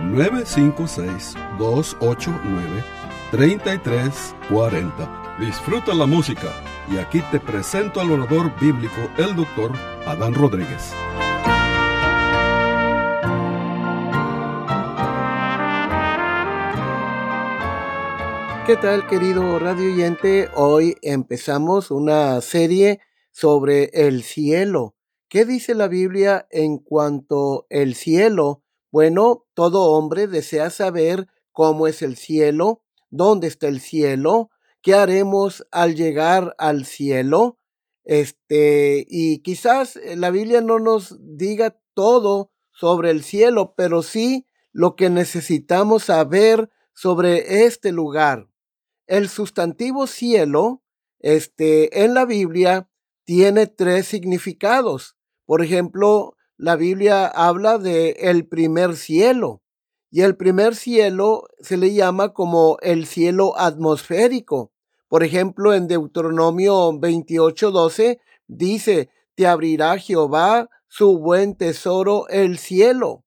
956-289-3340. Disfruta la música y aquí te presento al orador bíblico, el doctor Adán Rodríguez. ¿Qué tal querido radio oyente? Hoy empezamos una serie sobre el cielo. ¿Qué dice la Biblia en cuanto el cielo? Bueno, todo hombre desea saber cómo es el cielo, dónde está el cielo, qué haremos al llegar al cielo. Este, y quizás la Biblia no nos diga todo sobre el cielo, pero sí lo que necesitamos saber sobre este lugar. El sustantivo cielo, este, en la Biblia tiene tres significados. Por ejemplo, la Biblia habla de el primer cielo y el primer cielo se le llama como el cielo atmosférico. Por ejemplo, en Deuteronomio 28:12 dice, te abrirá Jehová su buen tesoro el cielo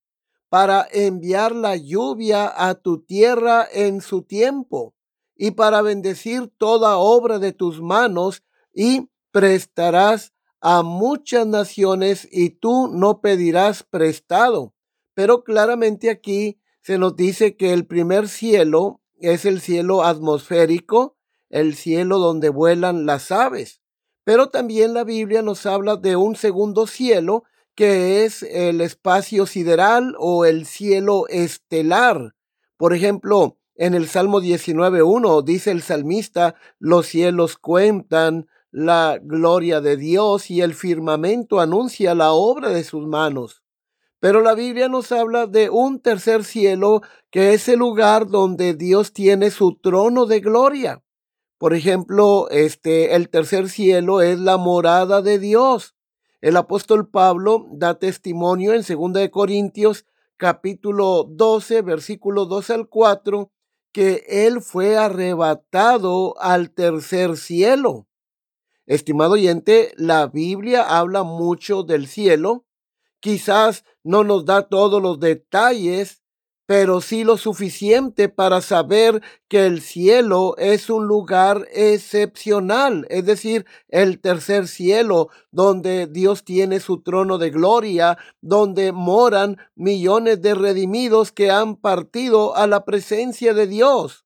para enviar la lluvia a tu tierra en su tiempo y para bendecir toda obra de tus manos y prestarás a muchas naciones y tú no pedirás prestado. Pero claramente aquí se nos dice que el primer cielo es el cielo atmosférico, el cielo donde vuelan las aves. Pero también la Biblia nos habla de un segundo cielo que es el espacio sideral o el cielo estelar. Por ejemplo, en el Salmo 19.1 dice el salmista, los cielos cuentan la gloria de Dios y el firmamento anuncia la obra de sus manos. Pero la Biblia nos habla de un tercer cielo que es el lugar donde Dios tiene su trono de gloria. Por ejemplo, este el tercer cielo es la morada de Dios. El apóstol Pablo da testimonio en 2 de Corintios capítulo 12, versículo 2 al 4 que él fue arrebatado al tercer cielo. Estimado oyente, la Biblia habla mucho del cielo. Quizás no nos da todos los detalles, pero sí lo suficiente para saber que el cielo es un lugar excepcional, es decir, el tercer cielo, donde Dios tiene su trono de gloria, donde moran millones de redimidos que han partido a la presencia de Dios.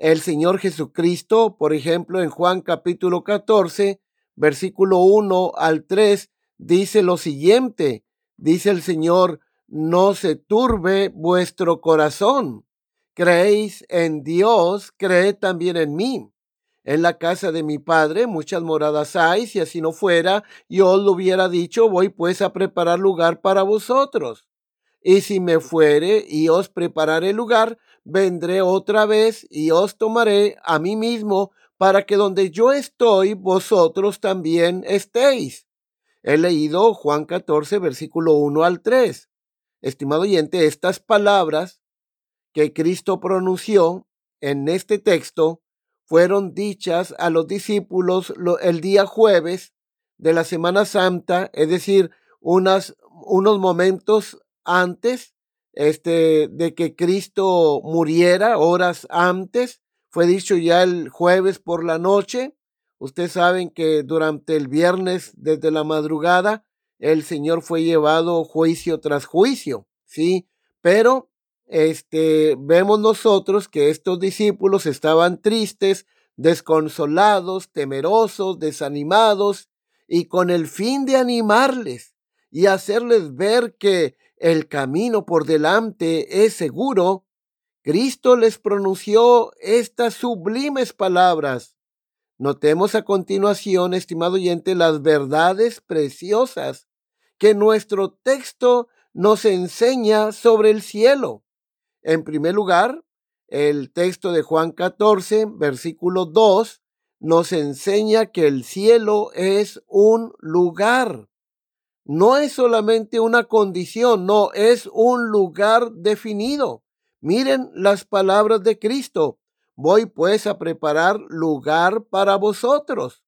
El Señor Jesucristo, por ejemplo, en Juan capítulo 14, versículo 1 al 3, dice lo siguiente, dice el Señor, no se turbe vuestro corazón. Creéis en Dios, creed también en mí. En la casa de mi padre muchas moradas hay, si así no fuera, yo os lo hubiera dicho, voy pues a preparar lugar para vosotros. Y si me fuere y os prepararé lugar, vendré otra vez y os tomaré a mí mismo para que donde yo estoy, vosotros también estéis. He leído Juan 14, versículo 1 al 3. Estimado oyente, estas palabras que Cristo pronunció en este texto fueron dichas a los discípulos el día jueves de la Semana Santa, es decir, unas, unos momentos antes este, de que Cristo muriera, horas antes. Fue dicho ya el jueves por la noche. Ustedes saben que durante el viernes, desde la madrugada, el Señor fue llevado juicio tras juicio, ¿sí? Pero este, vemos nosotros que estos discípulos estaban tristes, desconsolados, temerosos, desanimados, y con el fin de animarles y hacerles ver que el camino por delante es seguro, Cristo les pronunció estas sublimes palabras. Notemos a continuación, estimado oyente, las verdades preciosas que nuestro texto nos enseña sobre el cielo. En primer lugar, el texto de Juan 14, versículo 2, nos enseña que el cielo es un lugar. No es solamente una condición, no, es un lugar definido. Miren las palabras de Cristo. Voy pues a preparar lugar para vosotros.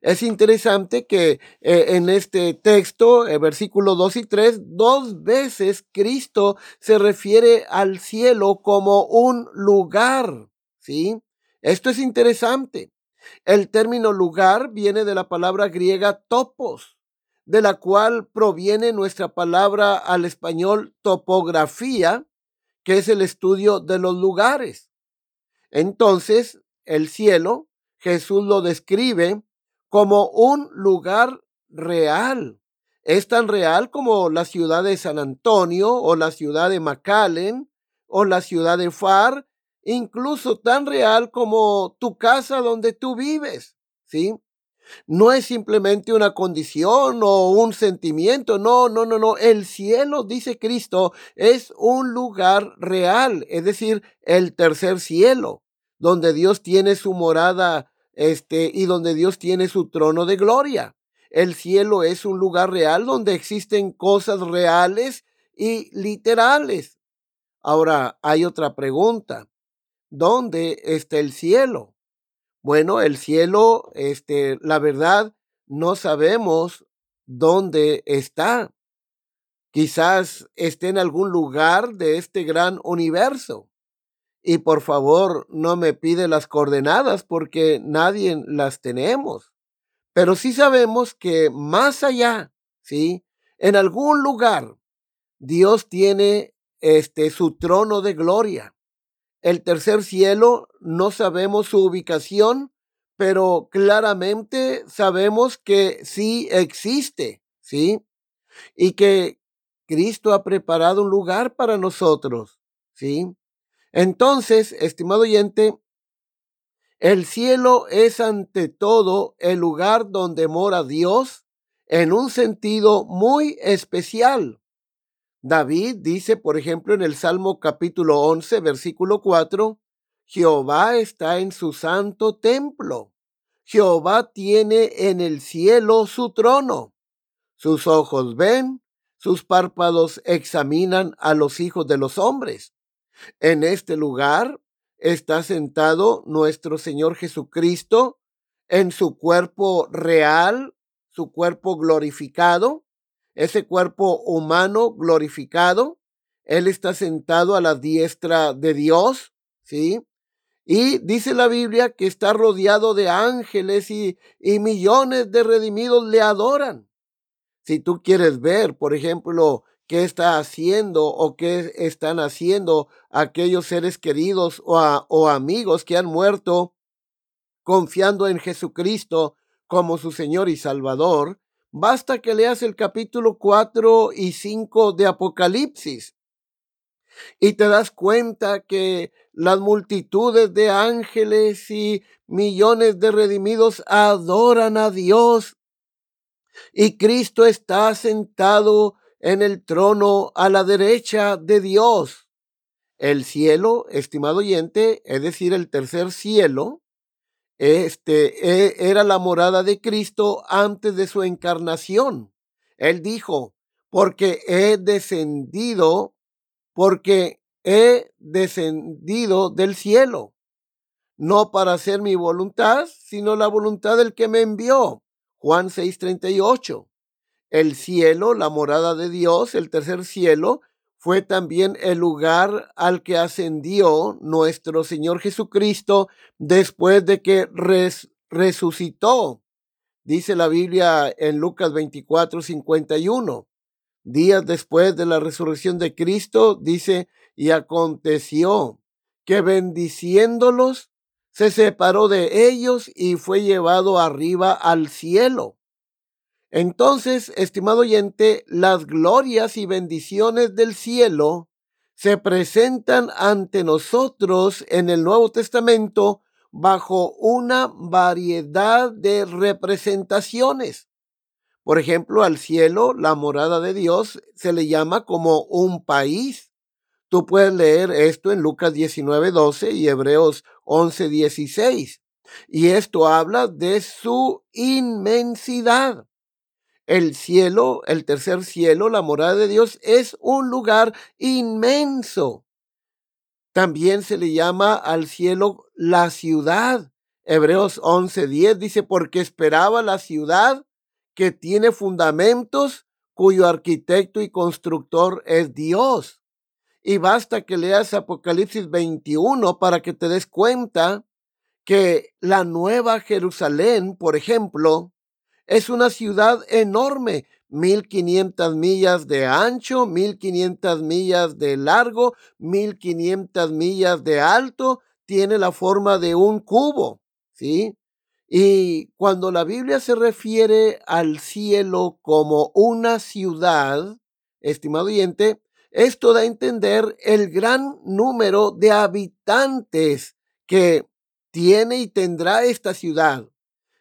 Es interesante que eh, en este texto, el versículo 2 y 3, dos veces Cristo se refiere al cielo como un lugar. ¿Sí? Esto es interesante. El término lugar viene de la palabra griega topos, de la cual proviene nuestra palabra al español topografía, que es el estudio de los lugares. Entonces, el cielo, Jesús lo describe como un lugar real. Es tan real como la ciudad de San Antonio o la ciudad de McAllen o la ciudad de Far, incluso tan real como tu casa donde tú vives, ¿sí? No es simplemente una condición o un sentimiento, no, no, no, no. El cielo, dice Cristo, es un lugar real, es decir, el tercer cielo, donde Dios tiene su morada, este, y donde Dios tiene su trono de gloria. El cielo es un lugar real donde existen cosas reales y literales. Ahora, hay otra pregunta. ¿Dónde está el cielo? Bueno, el cielo, este, la verdad, no sabemos dónde está. Quizás esté en algún lugar de este gran universo. Y por favor, no me pide las coordenadas porque nadie las tenemos. Pero sí sabemos que más allá, ¿sí? En algún lugar, Dios tiene este su trono de gloria. El tercer cielo, no sabemos su ubicación, pero claramente sabemos que sí existe, ¿sí? Y que Cristo ha preparado un lugar para nosotros, ¿sí? Entonces, estimado oyente, el cielo es ante todo el lugar donde mora Dios en un sentido muy especial. David dice, por ejemplo, en el Salmo capítulo 11, versículo 4, Jehová está en su santo templo. Jehová tiene en el cielo su trono. Sus ojos ven, sus párpados examinan a los hijos de los hombres. En este lugar está sentado nuestro Señor Jesucristo en su cuerpo real, su cuerpo glorificado, ese cuerpo humano glorificado. Él está sentado a la diestra de Dios, ¿sí? Y dice la Biblia que está rodeado de ángeles y, y millones de redimidos le adoran. Si tú quieres ver, por ejemplo, qué está haciendo o qué están haciendo aquellos seres queridos o, o amigos que han muerto confiando en Jesucristo como su Señor y Salvador, Basta que leas el capítulo 4 y 5 de Apocalipsis y te das cuenta que las multitudes de ángeles y millones de redimidos adoran a Dios y Cristo está sentado en el trono a la derecha de Dios. El cielo, estimado oyente, es decir, el tercer cielo, este e, era la morada de Cristo antes de su encarnación. Él dijo, porque he descendido, porque he descendido del cielo, no para hacer mi voluntad, sino la voluntad del que me envió. Juan 6:38. El cielo, la morada de Dios, el tercer cielo, fue también el lugar al que ascendió nuestro Señor Jesucristo después de que resucitó. Dice la Biblia en Lucas 24, 51. Días después de la resurrección de Cristo, dice, y aconteció que bendiciéndolos, se separó de ellos y fue llevado arriba al cielo. Entonces, estimado oyente, las glorias y bendiciones del cielo se presentan ante nosotros en el Nuevo Testamento bajo una variedad de representaciones. Por ejemplo, al cielo, la morada de Dios, se le llama como un país, Tú puedes leer esto en Lucas 19, 12 y Hebreos 11, 16. Y esto habla de su inmensidad. El cielo, el tercer cielo, la morada de Dios, es un lugar inmenso. También se le llama al cielo la ciudad. Hebreos 11:10 dice, porque esperaba la ciudad que tiene fundamentos, cuyo arquitecto y constructor es Dios. Y basta que leas Apocalipsis 21 para que te des cuenta que la nueva Jerusalén, por ejemplo, es una ciudad enorme, 1500 millas de ancho, 1500 millas de largo, 1500 millas de alto, tiene la forma de un cubo, ¿sí? Y cuando la Biblia se refiere al cielo como una ciudad, estimado oyente, esto da a entender el gran número de habitantes que tiene y tendrá esta ciudad.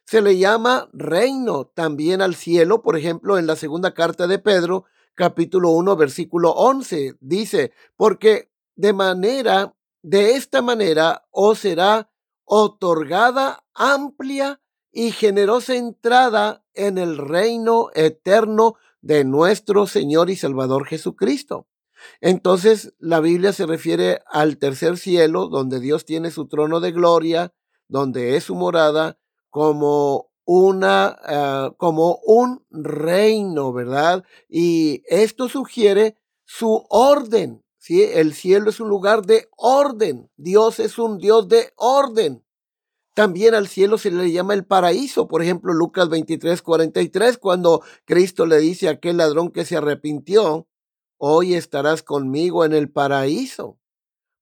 Se le llama reino también al cielo, por ejemplo, en la segunda carta de Pedro, capítulo 1, versículo 11, dice, porque de manera, de esta manera os será otorgada amplia y generosa entrada en el reino eterno de nuestro Señor y Salvador Jesucristo. Entonces, la Biblia se refiere al tercer cielo, donde Dios tiene su trono de gloria, donde es su morada, como una, ah, como un reino, ¿verdad? Y esto sugiere su orden, ¿sí? El cielo es un lugar de orden. Dios es un Dios de orden. También al cielo se le llama el paraíso. Por ejemplo, Lucas 23, 43, cuando Cristo le dice a aquel ladrón que se arrepintió, hoy estarás conmigo en el paraíso.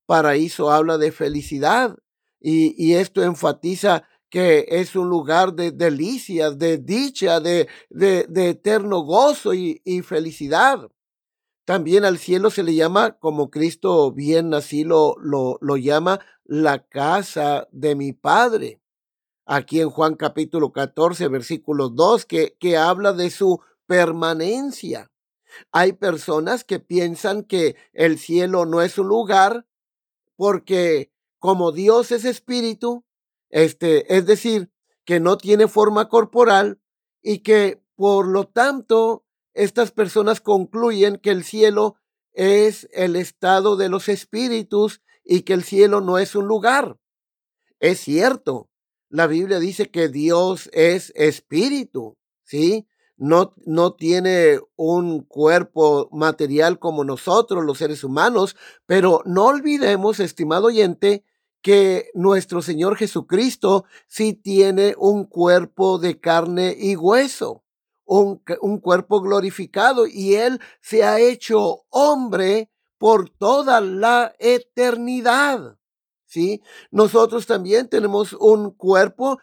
Paraíso habla de felicidad y, y esto enfatiza que es un lugar de delicias, de dicha, de, de, eterno gozo y, felicidad. También al cielo se le llama, como Cristo bien así lo, lo, lo llama, la casa de mi Padre. Aquí en Juan capítulo 14, versículo 2, que, que habla de su permanencia. Hay personas que piensan que el cielo no es un lugar porque como Dios es espíritu, este, es decir, que no tiene forma corporal y que por lo tanto estas personas concluyen que el cielo es el estado de los espíritus y que el cielo no es un lugar. Es cierto, la Biblia dice que Dios es espíritu, ¿sí? No, no tiene un cuerpo material como nosotros, los seres humanos, pero no olvidemos, estimado oyente, que nuestro Señor Jesucristo sí tiene un cuerpo de carne y hueso, un, un, cuerpo glorificado y Él se ha hecho hombre por toda la eternidad. ¿Sí? Nosotros también tenemos un cuerpo,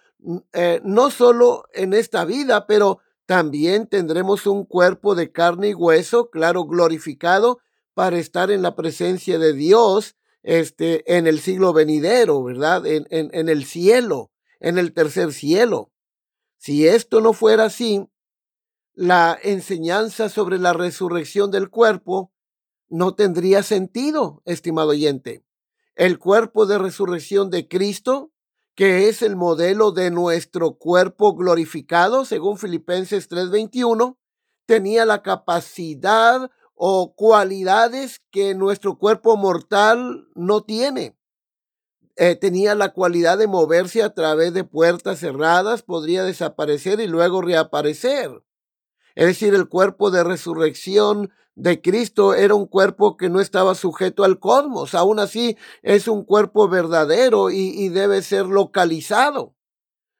eh, no solo en esta vida, pero también tendremos un cuerpo de carne y hueso, claro, glorificado, para estar en la presencia de Dios este, en el siglo venidero, ¿verdad? En, en, en el cielo, en el tercer cielo. Si esto no fuera así, la enseñanza sobre la resurrección del cuerpo no tendría sentido, estimado oyente. El cuerpo de resurrección de Cristo, que es el modelo de nuestro cuerpo glorificado, según Filipenses 3:21, tenía la capacidad o cualidades que nuestro cuerpo mortal no tiene. Eh, tenía la cualidad de moverse a través de puertas cerradas, podría desaparecer y luego reaparecer. Es decir, el cuerpo de resurrección de Cristo era un cuerpo que no estaba sujeto al cosmos. Aún así, es un cuerpo verdadero y, y debe ser localizado.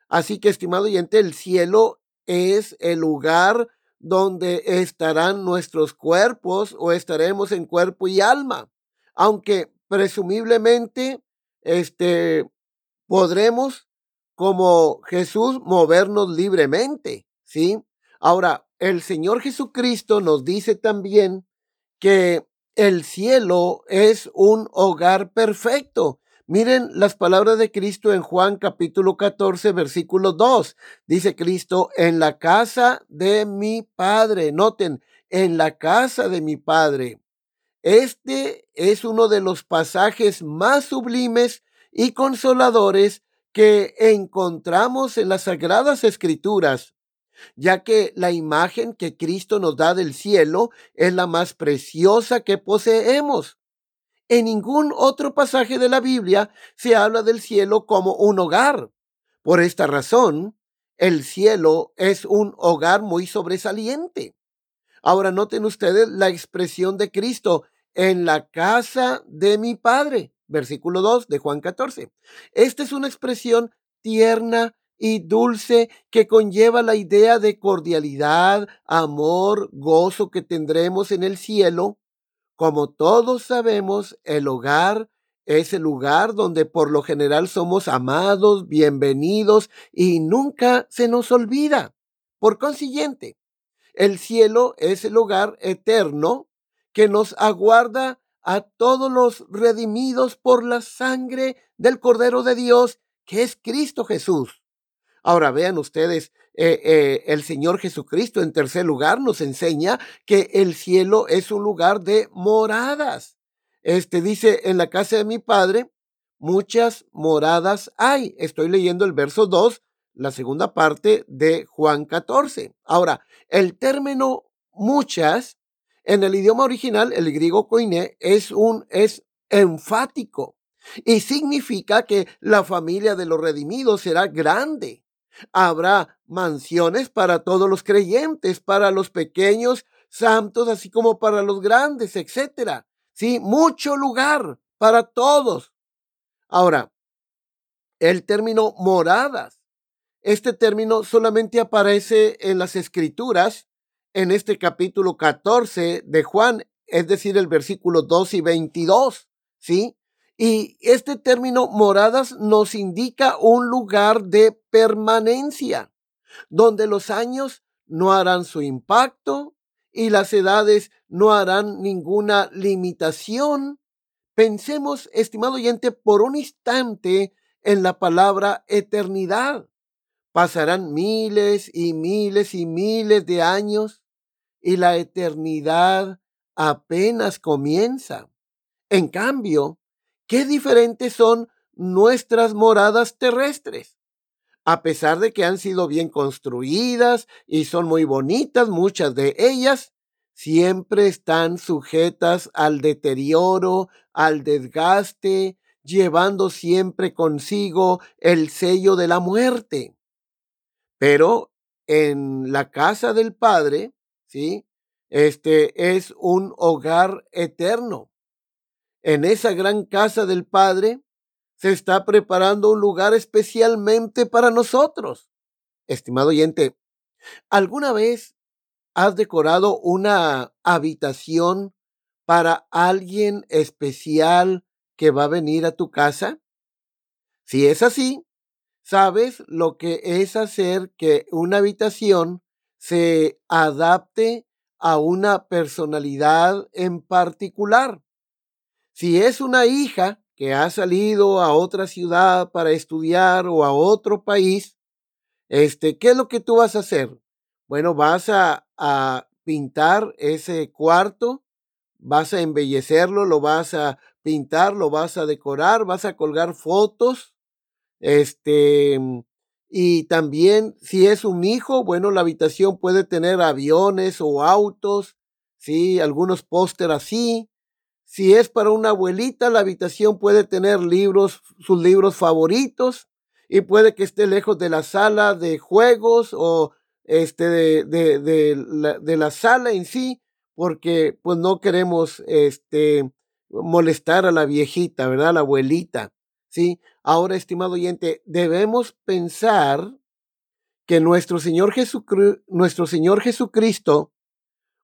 Así que, estimado oyente, el cielo es el lugar donde estarán nuestros cuerpos o estaremos en cuerpo y alma, aunque presumiblemente este podremos como Jesús movernos libremente, ¿sí? Ahora, el Señor Jesucristo nos dice también que el cielo es un hogar perfecto. Miren las palabras de Cristo en Juan capítulo 14, versículo 2. Dice Cristo, en la casa de mi Padre. Noten, en la casa de mi Padre Este es uno de los pasajes más sublimes y consoladores que encontramos en las Sagradas Escrituras, ya que la imagen que Cristo nos da del cielo es la más preciosa que poseemos. En ningún otro pasaje de la Biblia se habla del cielo como un hogar. Por esta razón, el cielo es un hogar muy sobresaliente. Ahora noten ustedes la expresión de Cristo en la casa de mi Padre. Versículo 2 de Juan 14. Esta es una expresión tierna y dulce que conlleva la idea de cordialidad, amor, gozo que tendremos en el cielo. Como todos sabemos, el hogar es el lugar donde por lo general somos amados, bienvenidos y nunca se nos olvida. Por consiguiente, el cielo es el hogar eterno que nos aguarda a todos los redimidos por la sangre del Cordero de Dios, que es Cristo Jesús. Ahora vean ustedes, eh, eh, el Señor Jesucristo en tercer lugar nos enseña que el cielo es un lugar de moradas. Este dice, en la casa de mi Padre, muchas moradas hay. Estoy leyendo el verso 2, la segunda parte de Juan 14. Ahora, el término muchas en el idioma original, el griego koiné es un es enfático y significa que la familia de los redimidos será grande. Habrá mansiones para todos los creyentes, para los pequeños santos, así como para los grandes, etcétera. Sí, mucho lugar para todos. Ahora, el término moradas. Este término solamente aparece en las escrituras en este capítulo 14 de Juan, es decir, el versículo 2 y 22, ¿sí? Y este término moradas nos indica un lugar de permanencia, donde los años no harán su impacto y las edades no harán ninguna limitación. Pensemos, estimado oyente, por un instante en la palabra eternidad. Pasarán miles y miles y miles de años y la eternidad apenas comienza. En cambio, qué diferentes son nuestras moradas terrestres. A pesar de que han sido bien construidas y son muy bonitas, muchas de ellas, siempre están sujetas al deterioro, al desgaste, llevando siempre consigo el sello de la muerte. Pero en la casa del Padre ¿sí? Este es un hogar eterno. En esa gran casa del Padre se está preparando un lugar especialmente para nosotros. Estimado oyente, ¿alguna vez has decorado una habitación para alguien especial que va a venir a tu casa? Si es así, sabes lo que es hacer que una habitación se adapte a una personalidad en particular. Si es una hija que ha salido a otra ciudad para estudiar o a otro país, este, ¿qué es lo que tú vas a hacer? Bueno, vas a, a pintar ese cuarto, vas a embellecerlo, lo vas a pintar, lo vas a decorar, vas a colgar fotos, este, y también si es un hijo, bueno, la habitación puede tener aviones o autos, sí, algunos póster así. Si es para una abuelita, la habitación puede tener libros, sus libros favoritos y puede que esté lejos de la sala de juegos o este de, de, de, la, de la sala en sí, porque pues no queremos este molestar a la viejita, ¿verdad? La abuelita. ¿sí? Ahora, estimado oyente, debemos pensar que nuestro Señor, Jesucristo, nuestro Señor Jesucristo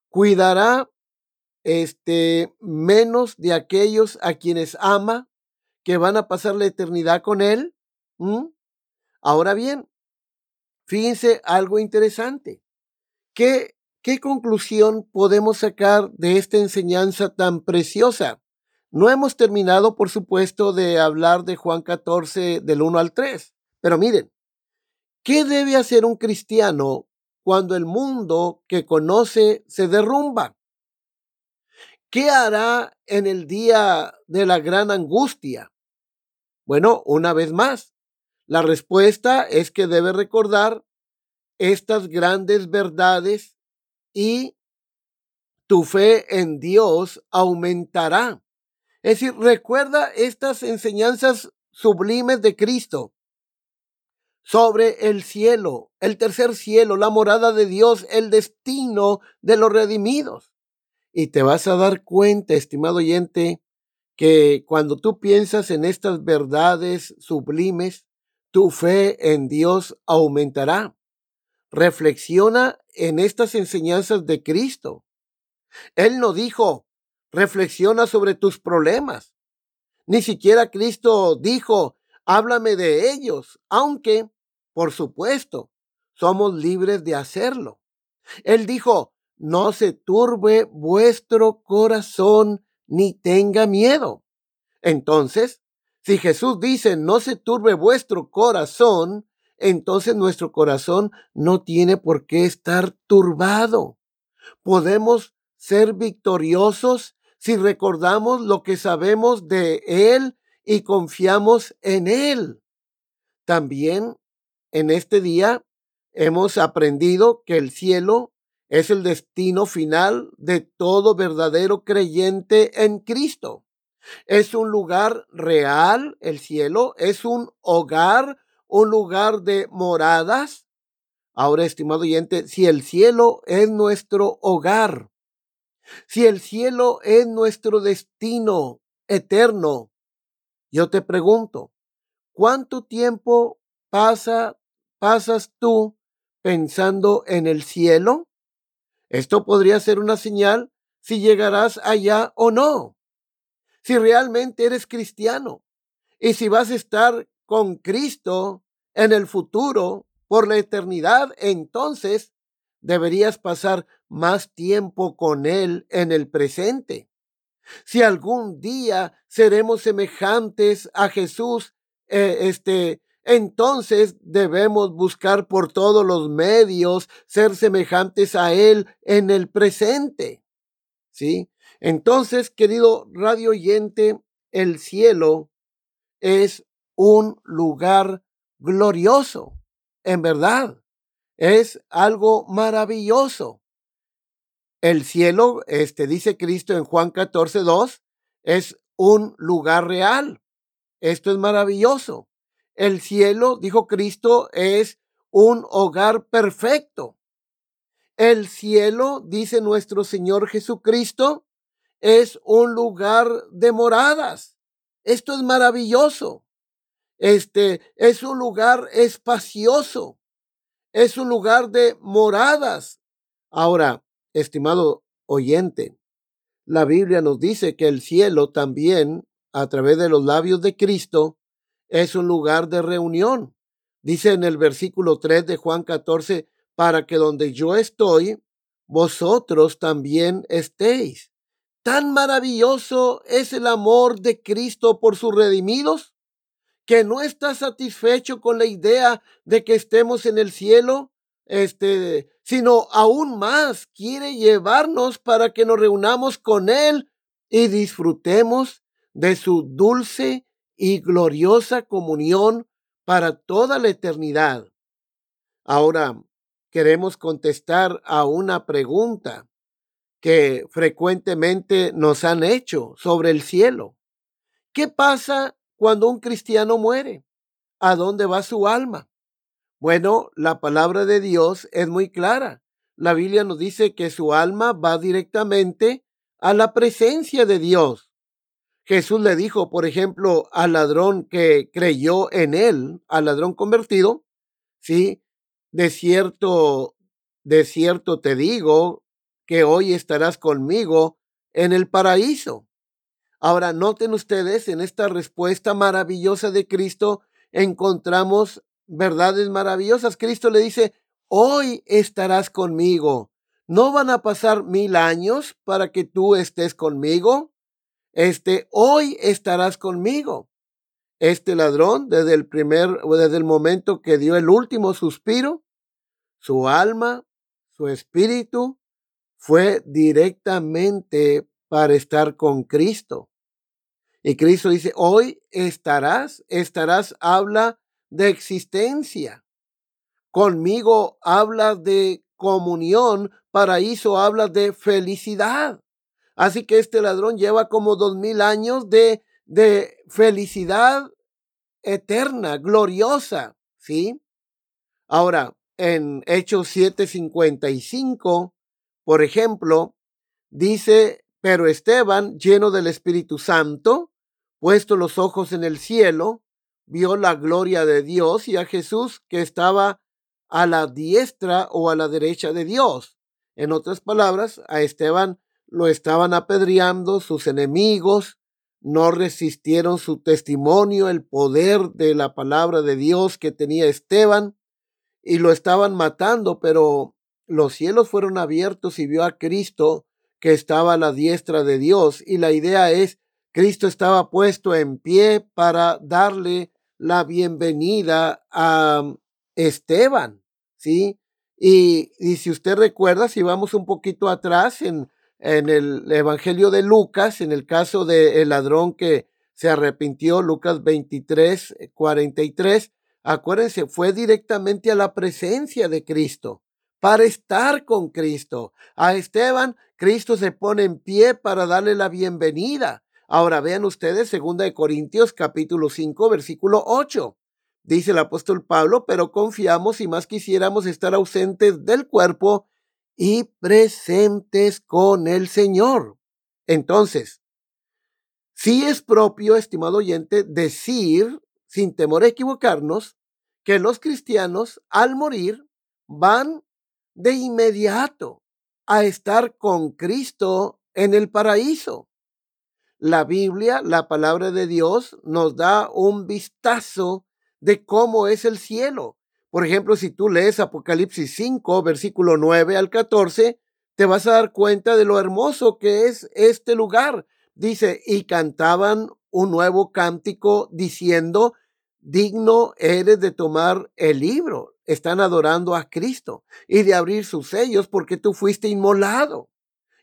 cuidará este, menos de aquellos a quienes ama, que van a pasar la eternidad con Él. Ahora bien, fíjense algo interesante. ¿Qué, ¿Qué conclusión podemos sacar de esta enseñanza tan preciosa? No hemos terminado, por supuesto, de hablar de Juan 14 del 1 al 3. Pero miren, ¿qué debe hacer un cristiano cuando el mundo que conoce se derrumba? ¿Qué hará en el día de la gran angustia? Bueno, una vez más, la respuesta es que debe recordar estas grandes verdades y tu fe en Dios aumentará. Es decir, recuerda estas enseñanzas sublimes de Cristo sobre el cielo, el tercer cielo, la morada de Dios, el destino de los redimidos. Y te vas a dar cuenta, estimado oyente, que cuando tú piensas en estas verdades sublimes, tu fe en Dios aumentará. Reflexiona en estas enseñanzas de Cristo. Él no dijo, reflexiona sobre tus problemas. Ni siquiera Cristo dijo, háblame de ellos, aunque, por supuesto, somos libres de hacerlo. Él dijo, no se turbe vuestro corazón ni tenga miedo. Entonces, si Jesús dice, no se turbe vuestro corazón, entonces nuestro corazón no tiene por qué estar turbado. Podemos ser victoriosos si recordamos lo que sabemos de Él y confiamos en Él. También en este día hemos aprendido que el cielo es el destino final de todo verdadero creyente en Cristo. Es un lugar real, el cielo, es un hogar, un lugar de moradas. Ahora, estimado oyente, si el cielo es nuestro hogar, si el cielo es nuestro destino eterno, yo te pregunto, ¿cuánto tiempo pasa, pasas tú pensando en el cielo? Esto podría ser una señal si llegarás allá o no. Si realmente eres cristiano y si vas a estar con Cristo en el futuro por la eternidad, entonces deberías pasar más tiempo con Él en el presente. Si algún día seremos semejantes a Jesús, eh, este, entonces debemos buscar por todos los medios ser semejantes a Él en el presente. ¿Sí? Entonces, querido radio oyente, el cielo es un lugar glorioso, en verdad. Es algo maravilloso. El cielo, este dice Cristo en Juan 14, 2, es un lugar real. Esto es maravilloso. El cielo, dijo Cristo, es un hogar perfecto. El cielo, dice nuestro Señor Jesucristo, es un lugar de moradas. Esto es maravilloso. Este es un lugar espacioso. Es un lugar de moradas. Ahora, estimado oyente, la Biblia nos dice que el cielo también, a través de los labios de Cristo, es un lugar de reunión. Dice en el versículo 3 de Juan 14, para que donde yo estoy, vosotros también estéis. Tan maravilloso es el amor de Cristo por sus redimidos, que no está satisfecho con la idea de que estemos en el cielo, este, sino aún más quiere llevarnos para que nos reunamos con Él y disfrutemos de su dulce y gloriosa comunión para toda la eternidad. Ahora queremos contestar a una pregunta que frecuentemente nos han hecho sobre el cielo. ¿Qué pasa cuando un cristiano muere? ¿A dónde va su alma? Bueno, la palabra de Dios es muy clara. La Biblia nos dice que su alma va directamente a la presencia de Dios. Jesús le dijo, por ejemplo, al ladrón que creyó en él, al ladrón convertido, sí, de cierto, de cierto te digo que hoy estarás conmigo en el paraíso. Ahora, noten ustedes, en esta respuesta maravillosa de Cristo encontramos verdades maravillosas. Cristo le dice, hoy estarás conmigo. ¿No van a pasar mil años para que tú estés conmigo? Este, hoy estarás conmigo. Este ladrón, desde el primer, desde el momento que dio el último suspiro, su alma, su espíritu, fue directamente para estar con Cristo. Y Cristo dice, hoy estarás, estarás, habla de existencia. Conmigo habla de comunión, paraíso habla de felicidad. Así que este ladrón lleva como dos mil años de, de felicidad eterna, gloriosa, ¿sí? Ahora, en Hechos 7:55, por ejemplo, dice, pero Esteban, lleno del Espíritu Santo, puesto los ojos en el cielo, vio la gloria de Dios y a Jesús que estaba a la diestra o a la derecha de Dios. En otras palabras, a Esteban lo estaban apedreando sus enemigos, no resistieron su testimonio, el poder de la palabra de Dios que tenía Esteban, y lo estaban matando, pero los cielos fueron abiertos y vio a Cristo que estaba a la diestra de Dios. Y la idea es, Cristo estaba puesto en pie para darle la bienvenida a Esteban, ¿sí? Y, y si usted recuerda, si vamos un poquito atrás en en el Evangelio de Lucas, en el caso del ladrón que se arrepintió, Lucas 23, 43, acuérdense, fue directamente a la presencia de Cristo, para estar con Cristo. A Esteban, Cristo se pone en pie para darle la bienvenida. Ahora vean ustedes, segunda de Corintios capítulo 5, versículo 8. Dice el apóstol Pablo, pero confiamos y más quisiéramos estar ausentes del cuerpo y presentes con el Señor. Entonces, sí es propio, estimado oyente, decir, sin temor a equivocarnos, que los cristianos al morir van de inmediato a estar con Cristo en el paraíso. La Biblia, la palabra de Dios, nos da un vistazo de cómo es el cielo. Por ejemplo, si tú lees Apocalipsis 5, versículo 9 al 14, te vas a dar cuenta de lo hermoso que es este lugar. Dice, y cantaban un nuevo cántico diciendo, digno eres de tomar el libro. Están adorando a Cristo y de abrir sus sellos porque tú fuiste inmolado.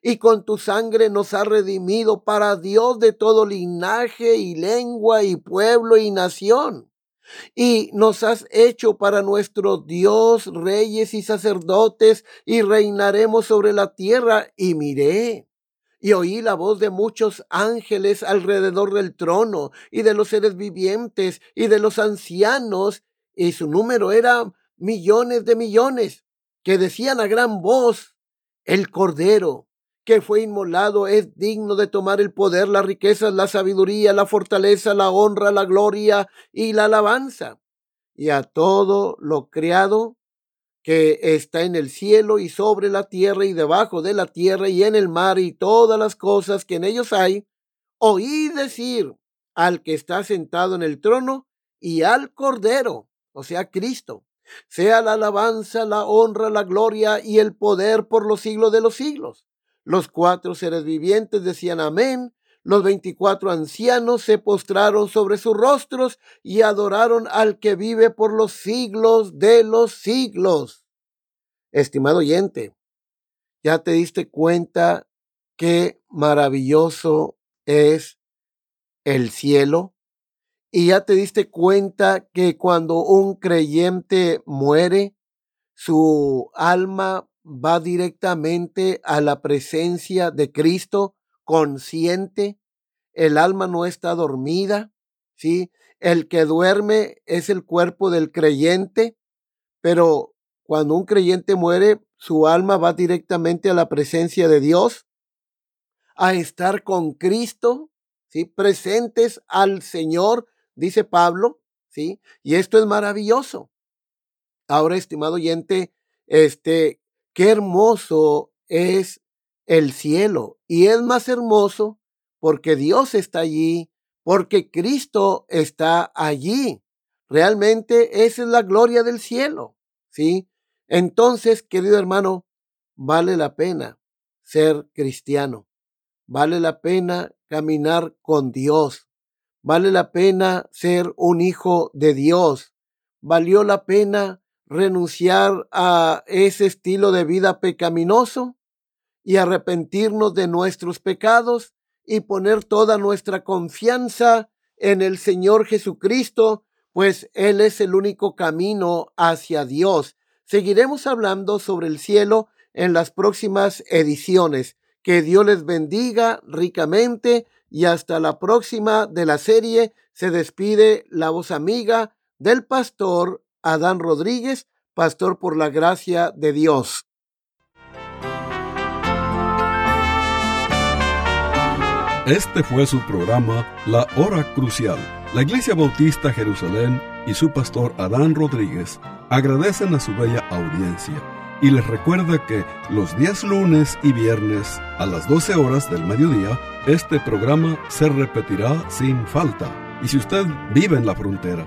Y con tu sangre nos ha redimido para Dios de todo linaje y lengua y pueblo y nación y nos has hecho para nuestro Dios reyes y sacerdotes y reinaremos sobre la tierra. Y miré y oí la voz de muchos ángeles alrededor del trono y de los seres vivientes y de los ancianos, y su número era millones de millones, que decían a gran voz, el Cordero que fue inmolado es digno de tomar el poder, las riquezas, la sabiduría, la fortaleza, la honra, la gloria y la alabanza. Y a todo lo creado que está en el cielo y sobre la tierra y debajo de la tierra y en el mar y todas las cosas que en ellos hay, oí decir al que está sentado en el trono y al Cordero, o sea, Cristo, sea la alabanza, la honra, la gloria y el poder por los siglos de los siglos. Los cuatro seres vivientes decían amén. Los veinticuatro ancianos se postraron sobre sus rostros y adoraron al que vive por los siglos de los siglos. Estimado oyente, ¿ya te diste cuenta qué maravilloso es el cielo? ¿Y ya te diste cuenta que cuando un creyente muere, su alma va directamente a la presencia de Cristo consciente. El alma no está dormida, ¿sí? El que duerme es el cuerpo del creyente, pero cuando un creyente muere, su alma va directamente a la presencia de Dios, a estar con Cristo, ¿sí? Presentes al Señor, dice Pablo, ¿sí? Y esto es maravilloso. Ahora, estimado oyente, este, Qué hermoso es el cielo y es más hermoso porque Dios está allí, porque Cristo está allí. Realmente esa es la gloria del cielo, ¿sí? Entonces, querido hermano, vale la pena ser cristiano. Vale la pena caminar con Dios. Vale la pena ser un hijo de Dios. Valió la pena renunciar a ese estilo de vida pecaminoso y arrepentirnos de nuestros pecados y poner toda nuestra confianza en el Señor Jesucristo, pues Él es el único camino hacia Dios. Seguiremos hablando sobre el cielo en las próximas ediciones. Que Dios les bendiga ricamente y hasta la próxima de la serie se despide la voz amiga del pastor Adán Rodríguez, pastor por la gracia de Dios. Este fue su programa La Hora Crucial. La Iglesia Bautista Jerusalén y su pastor Adán Rodríguez agradecen a su bella audiencia y les recuerda que los días lunes y viernes a las 12 horas del mediodía, este programa se repetirá sin falta. Y si usted vive en la frontera,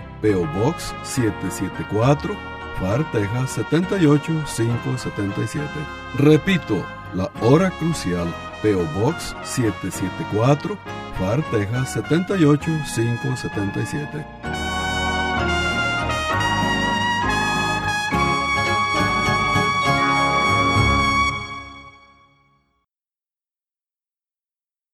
PO Box 774, Far, Texas 78577. Repito, la Hora Crucial, PO Box 774, FAR, Texas 78577.